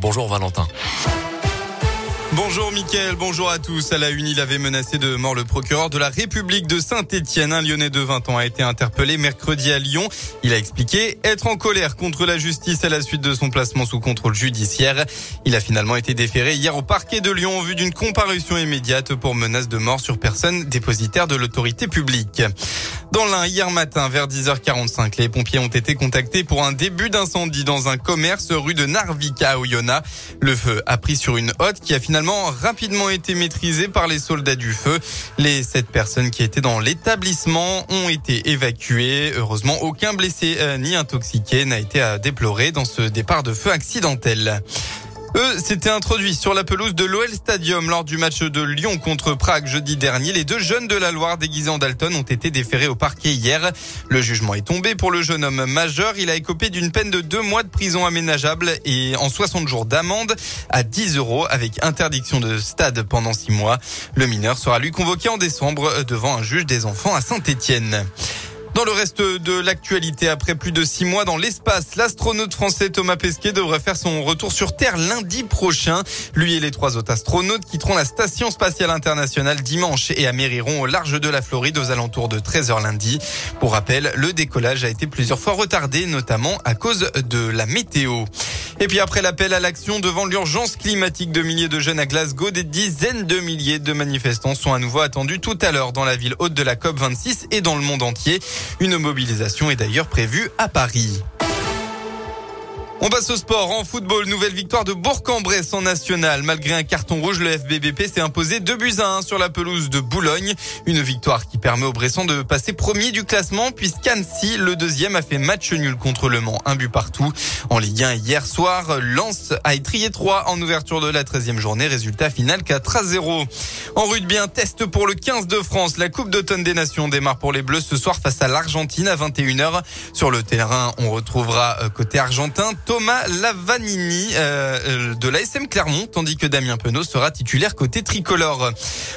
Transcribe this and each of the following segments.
Bonjour Valentin. Bonjour Mickaël, bonjour à tous. À la une, il avait menacé de mort le procureur de la République de Saint-Étienne. Un Lyonnais de 20 ans a été interpellé mercredi à Lyon. Il a expliqué être en colère contre la justice à la suite de son placement sous contrôle judiciaire. Il a finalement été déféré hier au parquet de Lyon en vue d'une comparution immédiate pour menace de mort sur personne dépositaire de l'autorité publique. Dans l'un, hier matin, vers 10h45, les pompiers ont été contactés pour un début d'incendie dans un commerce rue de Narvika à Oyonnax. Le feu a pris sur une hotte qui a finalement rapidement été maîtrisée par les soldats du feu. Les sept personnes qui étaient dans l'établissement ont été évacuées. Heureusement, aucun blessé euh, ni intoxiqué n'a été à déplorer dans ce départ de feu accidentel. Eux s'étaient introduits sur la pelouse de l'OL Stadium lors du match de Lyon contre Prague jeudi dernier. Les deux jeunes de la Loire déguisés en Dalton ont été déférés au parquet hier. Le jugement est tombé pour le jeune homme majeur. Il a écopé d'une peine de deux mois de prison aménageable et en 60 jours d'amende à 10 euros avec interdiction de stade pendant six mois. Le mineur sera lui convoqué en décembre devant un juge des enfants à Saint-Étienne. Dans le reste de l'actualité, après plus de six mois dans l'espace, l'astronaute français Thomas Pesquet devrait faire son retour sur Terre lundi prochain. Lui et les trois autres astronautes quitteront la Station spatiale internationale dimanche et amériront au large de la Floride aux alentours de 13h lundi. Pour rappel, le décollage a été plusieurs fois retardé, notamment à cause de la météo. Et puis après l'appel à l'action devant l'urgence climatique de milliers de jeunes à Glasgow, des dizaines de milliers de manifestants sont à nouveau attendus tout à l'heure dans la ville haute de la COP26 et dans le monde entier. Une mobilisation est d'ailleurs prévue à Paris. On passe au sport. En football, nouvelle victoire de Bourg-en-Bresse en national. Malgré un carton rouge, le FBBP s'est imposé 2 buts à 1 sur la pelouse de Boulogne. Une victoire qui permet aux Bressans de passer premier du classement puisqu'Annecy, le deuxième, a fait match nul contre Le Mans. Un but partout. En Ligue 1, hier soir, Lens a étrié 3 en ouverture de la 13e journée. Résultat final 4 à 0. En rugby, un test pour le 15 de France. La Coupe d'automne des Nations démarre pour les Bleus ce soir face à l'Argentine à 21h. Sur le terrain, on retrouvera euh, côté argentin Thomas Lavanini euh, euh de l'ASM Clermont, tandis que Damien Penaud sera titulaire côté tricolore.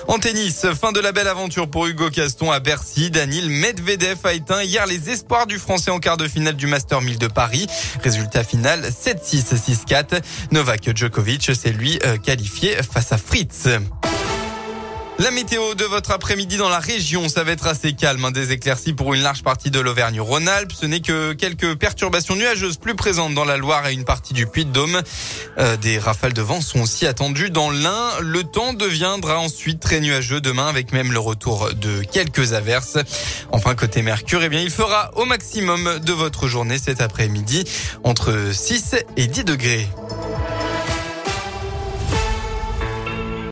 En tennis, fin de la belle aventure pour Hugo Caston à Bercy. Daniel Medvedev a éteint hier les espoirs du Français en quart de finale du Master 1000 de Paris. Résultat final 7-6, 6-4. Novak Djokovic s'est lui euh, qualifié face à Fritz. La météo de votre après-midi dans la région, ça va être assez calme. Hein. Des éclaircies pour une large partie de l'Auvergne-Rhône-Alpes. Ce n'est que quelques perturbations nuageuses plus présentes dans la Loire et une partie du Puy-de-Dôme. Euh, des rafales de vent sont aussi attendues dans l'Ain. Le temps deviendra ensuite très nuageux demain avec même le retour de quelques averses. Enfin, côté Mercure, eh bien, il fera au maximum de votre journée cet après-midi entre 6 et 10 degrés.